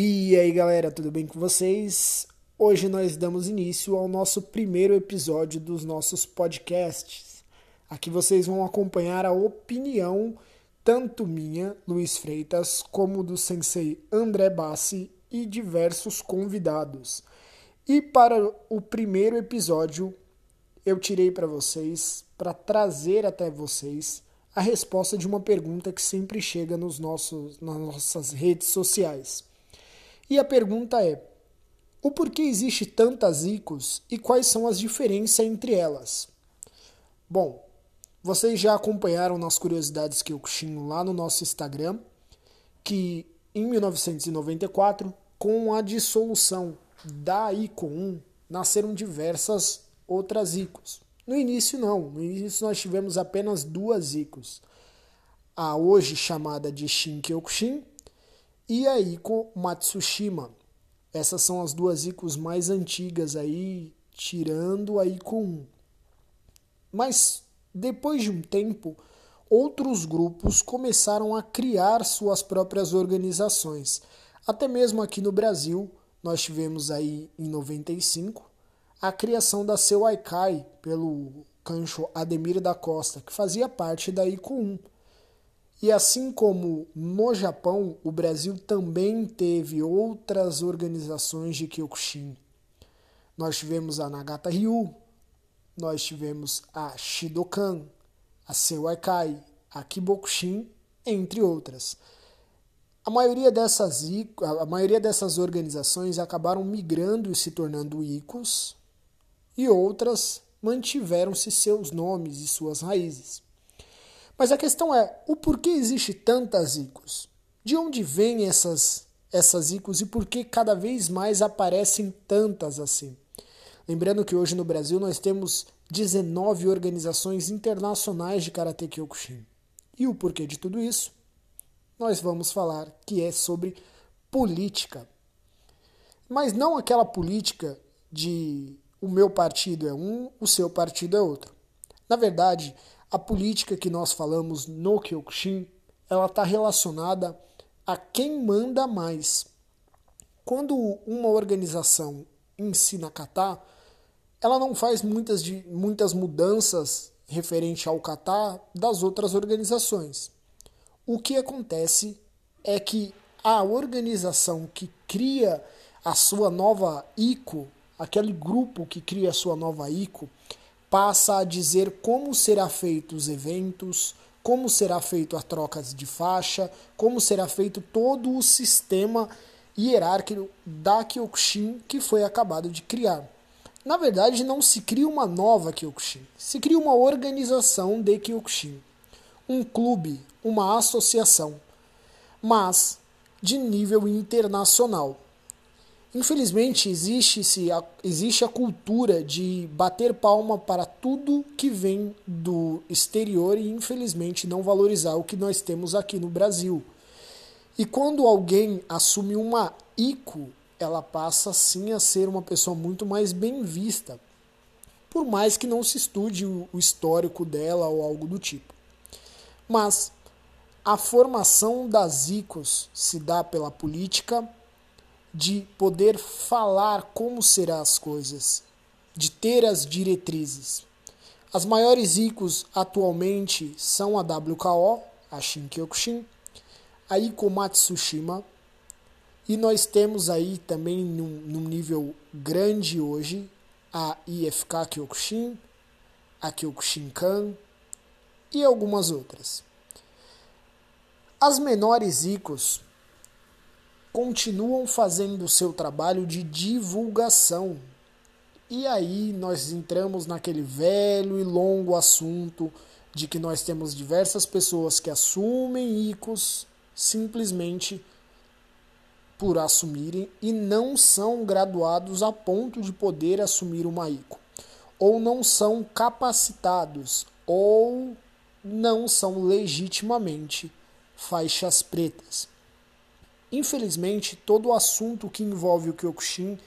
E aí galera, tudo bem com vocês? Hoje nós damos início ao nosso primeiro episódio dos nossos podcasts. Aqui vocês vão acompanhar a opinião tanto minha, Luiz Freitas, como do sensei André Bassi e diversos convidados. E para o primeiro episódio, eu tirei para vocês, para trazer até vocês a resposta de uma pergunta que sempre chega nos nossos, nas nossas redes sociais. E a pergunta é: o porquê existe tantas ICOs e quais são as diferenças entre elas? Bom, vocês já acompanharam nas curiosidades que eu coxinho lá no nosso Instagram que em 1994, com a dissolução da ICO 1, nasceram diversas outras ICOs. No início não, no início nós tivemos apenas duas ICOs. A hoje chamada de Shinkyokushin e a Iko Matsushima. Essas são as duas Icos mais antigas aí, tirando a Ico 1. Mas depois de um tempo, outros grupos começaram a criar suas próprias organizações. Até mesmo aqui no Brasil, nós tivemos aí em 95 a criação da Sewaikai pelo Cancho Ademir da Costa, que fazia parte da ICO 1. E assim como no Japão, o Brasil também teve outras organizações de Kyokushin. Nós tivemos a Nagata Ryu, nós tivemos a Shidokan, a Sewaikai, a Kibokushin, entre outras. A maioria dessas, a maioria dessas organizações acabaram migrando e se tornando ICOs, e outras mantiveram-se seus nomes e suas raízes. Mas a questão é, o porquê existe tantas ICOs? De onde vêm essas, essas ICOs e por que cada vez mais aparecem tantas assim? Lembrando que hoje no Brasil nós temos 19 organizações internacionais de Karate Kyokushin. E o porquê de tudo isso? Nós vamos falar que é sobre política. Mas não aquela política de o meu partido é um, o seu partido é outro. Na verdade, a política que nós falamos no Kyokushin, ela está relacionada a quem manda mais. Quando uma organização ensina kata, ela não faz muitas, muitas mudanças referente ao kata das outras organizações. O que acontece é que a organização que cria a sua nova ICO, aquele grupo que cria a sua nova ICO, passa a dizer como será feito os eventos, como será feito a troca de faixa, como será feito todo o sistema hierárquico da Kyokushin que foi acabado de criar. Na verdade, não se cria uma nova Kyokushin, se cria uma organização de Kyokushin, um clube, uma associação, mas de nível internacional. Infelizmente, existe, a, existe a cultura de bater palma para tudo que vem do exterior e, infelizmente, não valorizar o que nós temos aqui no Brasil. E quando alguém assume uma ICO, ela passa sim a ser uma pessoa muito mais bem vista, por mais que não se estude o histórico dela ou algo do tipo. Mas a formação das ICOs se dá pela política, de poder falar como serão as coisas, de ter as diretrizes. As maiores ICOs atualmente são a WKO, a Shinkyokushin, a ICO Matsushima, e nós temos aí também num, num nível grande hoje a IFK Kyokushin, a Kyokushinkan e algumas outras. As menores ICOs continuam fazendo o seu trabalho de divulgação. E aí nós entramos naquele velho e longo assunto de que nós temos diversas pessoas que assumem ICOs simplesmente por assumirem e não são graduados a ponto de poder assumir uma ICO, ou não são capacitados, ou não são legitimamente faixas pretas. Infelizmente, todo o assunto que envolve o Kyokushin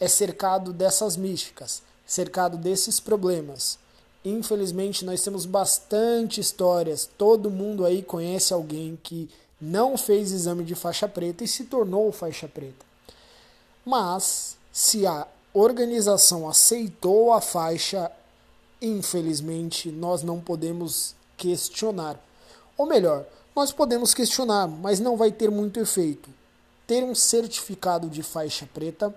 é cercado dessas místicas, cercado desses problemas. Infelizmente, nós temos bastante histórias. Todo mundo aí conhece alguém que não fez exame de faixa preta e se tornou faixa preta. Mas se a organização aceitou a faixa, infelizmente nós não podemos questionar. Ou melhor, nós podemos questionar, mas não vai ter muito efeito. Ter um certificado de faixa preta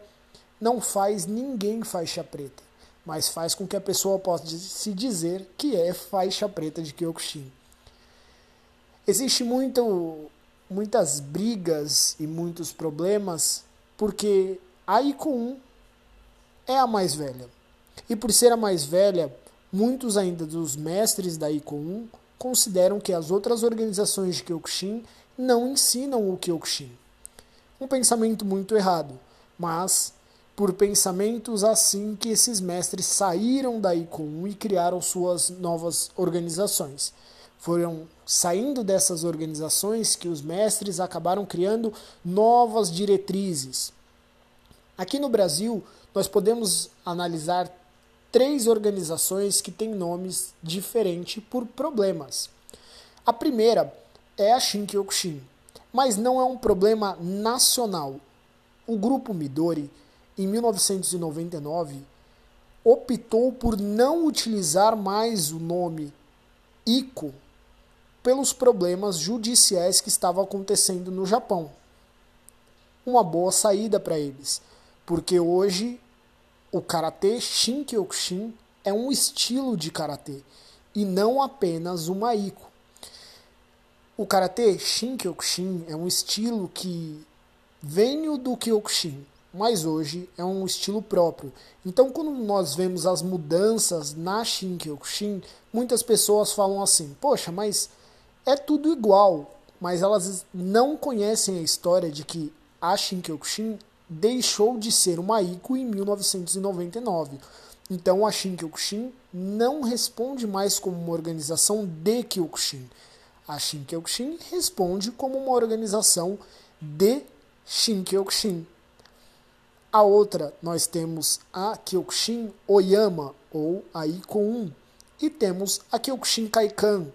não faz ninguém faixa preta, mas faz com que a pessoa possa se dizer que é faixa preta de Kyokushin. Existe muito, muitas brigas e muitos problemas porque a Ico 1 é a mais velha. E por ser a mais velha, muitos ainda dos mestres da Ico 1 consideram que as outras organizações de Kyokushin não ensinam o Kyokushin. Um pensamento muito errado, mas por pensamentos assim que esses mestres saíram da ICOM e criaram suas novas organizações. Foram saindo dessas organizações que os mestres acabaram criando novas diretrizes. Aqui no Brasil, nós podemos analisar três organizações que têm nomes diferentes por problemas. A primeira é a Shinkyokushin, mas não é um problema nacional. O grupo Midori, em 1999, optou por não utilizar mais o nome ICO pelos problemas judiciais que estavam acontecendo no Japão. Uma boa saída para eles, porque hoje o karatê Shinkyokushin é um estilo de karatê e não apenas uma iko. O karatê Shinkyokushin é um estilo que vem do Kyokushin, mas hoje é um estilo próprio. Então, quando nós vemos as mudanças na Shinkyokushin, muitas pessoas falam assim: "Poxa, mas é tudo igual". Mas elas não conhecem a história de que a Shinkyokushin deixou de ser uma ICO em 1999. Então a Shinkyokushin não responde mais como uma organização de Kyokushin. A Shinkyokushin responde como uma organização de Shinkyokushin. A outra, nós temos a Kyokushin Oyama, ou a ICO 1. E temos a Kyokushin Kaikan,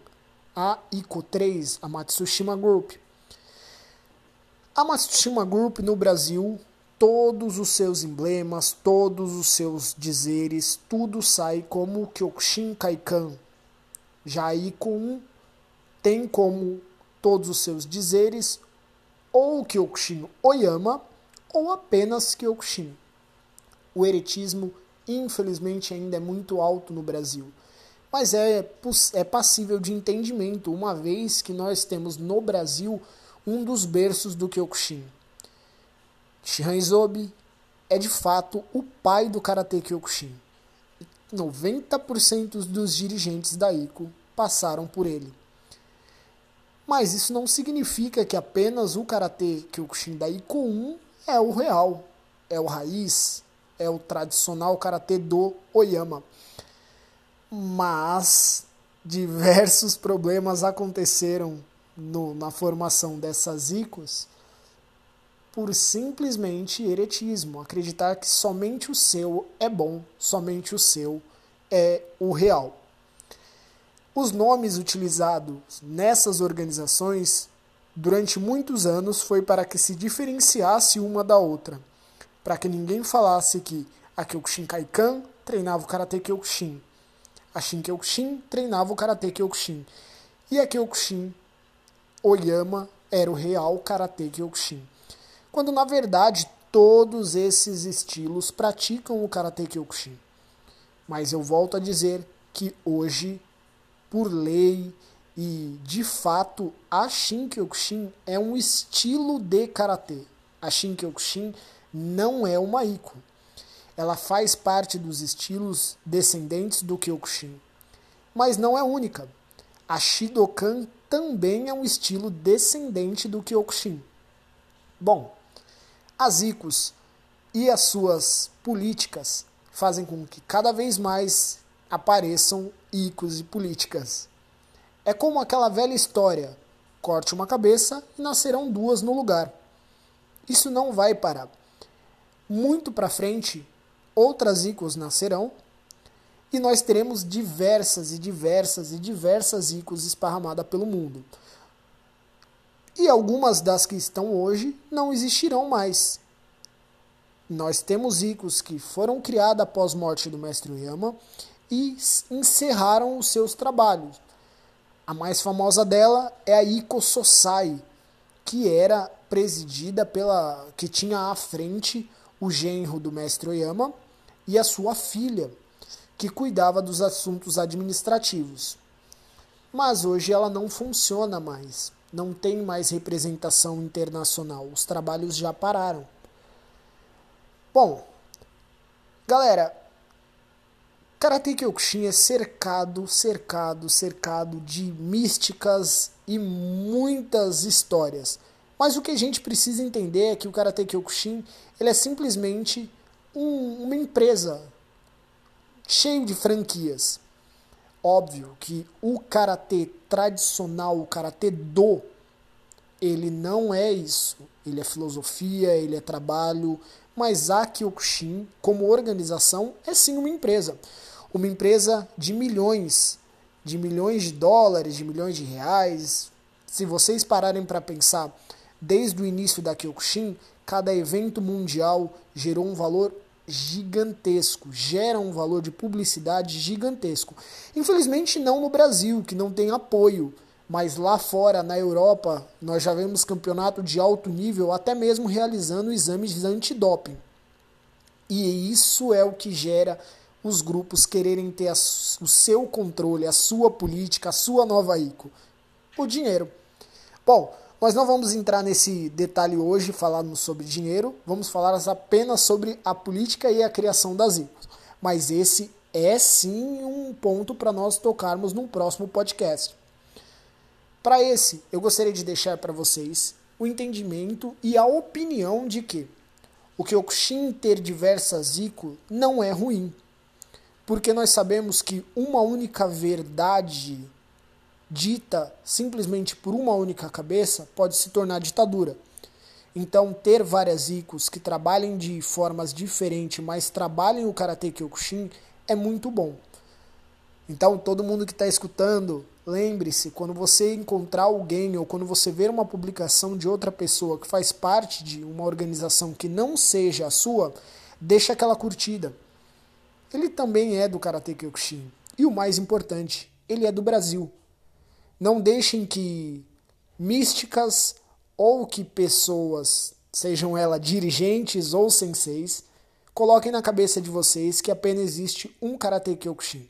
a ICO 3, a Matsushima Group. A Matsushima Group no Brasil todos os seus emblemas, todos os seus dizeres, tudo sai como Kyokushin Kaikan. Já a Ikon tem como todos os seus dizeres ou Kyokushin Oyama ou apenas Kyokushin. O eretismo, infelizmente, ainda é muito alto no Brasil, mas é, é passível de entendimento, uma vez que nós temos no Brasil um dos berços do Kyokushin. Shihan Izobi é de fato o pai do Karate Kyokushin. 90% dos dirigentes da ICO passaram por ele. Mas isso não significa que apenas o Karate Kyokushin da ICO 1 é o real, é o raiz, é o tradicional Karate do Oyama. Mas diversos problemas aconteceram no, na formação dessas ICOs por simplesmente heretismo, acreditar que somente o seu é bom, somente o seu é o real. Os nomes utilizados nessas organizações durante muitos anos foi para que se diferenciasse uma da outra, para que ninguém falasse que a Kyokushin Kaikan treinava o Karate Kyokushin, a Shin Kyokushin treinava o Karate Kyokushin e a Kyokushin Oyama era o real Karate Kyokushin quando na verdade todos esses estilos praticam o Karate Kyokushin. Mas eu volto a dizer que hoje, por lei e de fato, a Shin Kyokushin é um estilo de Karatê. A Shin Kyokushin não é uma Iko. Ela faz parte dos estilos descendentes do Kyokushin. Mas não é única. A Shidokan também é um estilo descendente do Kyokushin. Bom, as ICOs e as suas políticas fazem com que cada vez mais apareçam ICOs e políticas. É como aquela velha história: corte uma cabeça e nascerão duas no lugar. Isso não vai parar. Muito para frente, outras ICOs nascerão e nós teremos diversas e diversas e diversas ICOs esparramadas pelo mundo. E algumas das que estão hoje não existirão mais. Nós temos Icos que foram criados após a morte do mestre Oyama e encerraram os seus trabalhos. A mais famosa dela é a Iko Sosai, que era presidida pela que tinha à frente o genro do mestre Oyama e a sua filha, que cuidava dos assuntos administrativos. Mas hoje ela não funciona mais, não tem mais representação internacional, os trabalhos já pararam. Bom, galera, Karate Kyokushin é cercado, cercado, cercado de místicas e muitas histórias. Mas o que a gente precisa entender é que o Karate Kyokushin ele é simplesmente um, uma empresa cheio de franquias. Óbvio que o karatê tradicional, o karatê do, ele não é isso. Ele é filosofia, ele é trabalho, mas a Kyokushin, como organização, é sim uma empresa. Uma empresa de milhões, de milhões de dólares, de milhões de reais. Se vocês pararem para pensar, desde o início da Kyokushin, cada evento mundial gerou um valor gigantesco, gera um valor de publicidade gigantesco. Infelizmente não no Brasil, que não tem apoio, mas lá fora, na Europa, nós já vemos campeonato de alto nível, até mesmo realizando exames antidoping. E isso é o que gera os grupos quererem ter o seu controle, a sua política, a sua nova ICO. O dinheiro. Bom, nós não vamos entrar nesse detalhe hoje falando sobre dinheiro, vamos falar apenas sobre a política e a criação das ICOs. Mas esse é sim um ponto para nós tocarmos num próximo podcast. Para esse, eu gostaria de deixar para vocês o entendimento e a opinião de que o Kyokushin ter diversas ICO não é ruim, porque nós sabemos que uma única verdade dita simplesmente por uma única cabeça pode se tornar ditadura. Então, ter várias ICOs que trabalhem de formas diferentes, mas trabalhem o Karate Kyokushin é muito bom. Então, todo mundo que está escutando, lembre-se, quando você encontrar alguém ou quando você ver uma publicação de outra pessoa que faz parte de uma organização que não seja a sua, deixa aquela curtida. Ele também é do Karate Kyokushin. E o mais importante, ele é do Brasil. Não deixem que místicas ou que pessoas, sejam elas dirigentes ou senseis, coloquem na cabeça de vocês que apenas existe um Karate Kyokushin.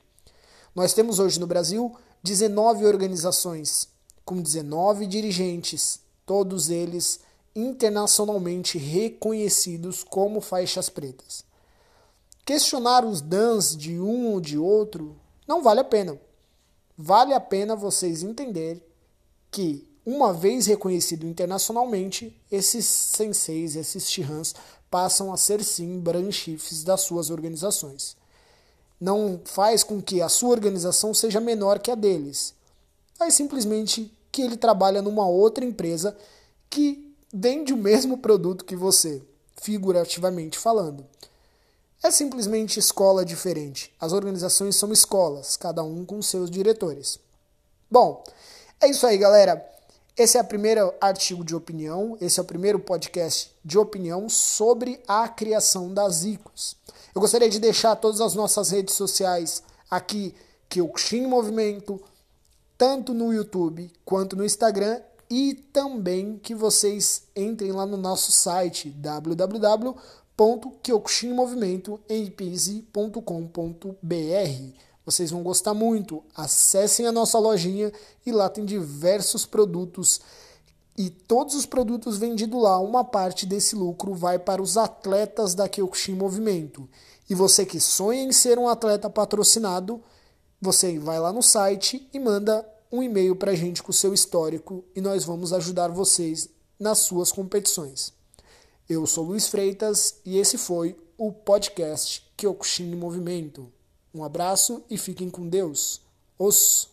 Nós temos hoje no Brasil 19 organizações, com 19 dirigentes, todos eles internacionalmente reconhecidos como faixas pretas. Questionar os dans de um ou de outro não vale a pena vale a pena vocês entenderem que, uma vez reconhecido internacionalmente, esses senseis, esses chihans, passam a ser sim branchifes das suas organizações. Não faz com que a sua organização seja menor que a deles. Faz simplesmente que ele trabalha numa outra empresa que vende o mesmo produto que você, figurativamente falando. É simplesmente escola diferente. As organizações são escolas, cada um com seus diretores. Bom, é isso aí, galera. Esse é o primeiro artigo de opinião, esse é o primeiro podcast de opinião sobre a criação das ICOs. Eu gostaria de deixar todas as nossas redes sociais aqui, que o Xin Movimento, tanto no YouTube quanto no Instagram, e também que vocês entrem lá no nosso site www www.kyokushinmovimento.com.br. Vocês vão gostar muito. Acessem a nossa lojinha e lá tem diversos produtos e todos os produtos vendidos lá, uma parte desse lucro vai para os atletas da Kyokushin Movimento. E você que sonha em ser um atleta patrocinado, você vai lá no site e manda um e-mail para a gente com o seu histórico e nós vamos ajudar vocês nas suas competições. Eu sou Luiz Freitas e esse foi o podcast Kyokushin Movimento. Um abraço e fiquem com Deus. Os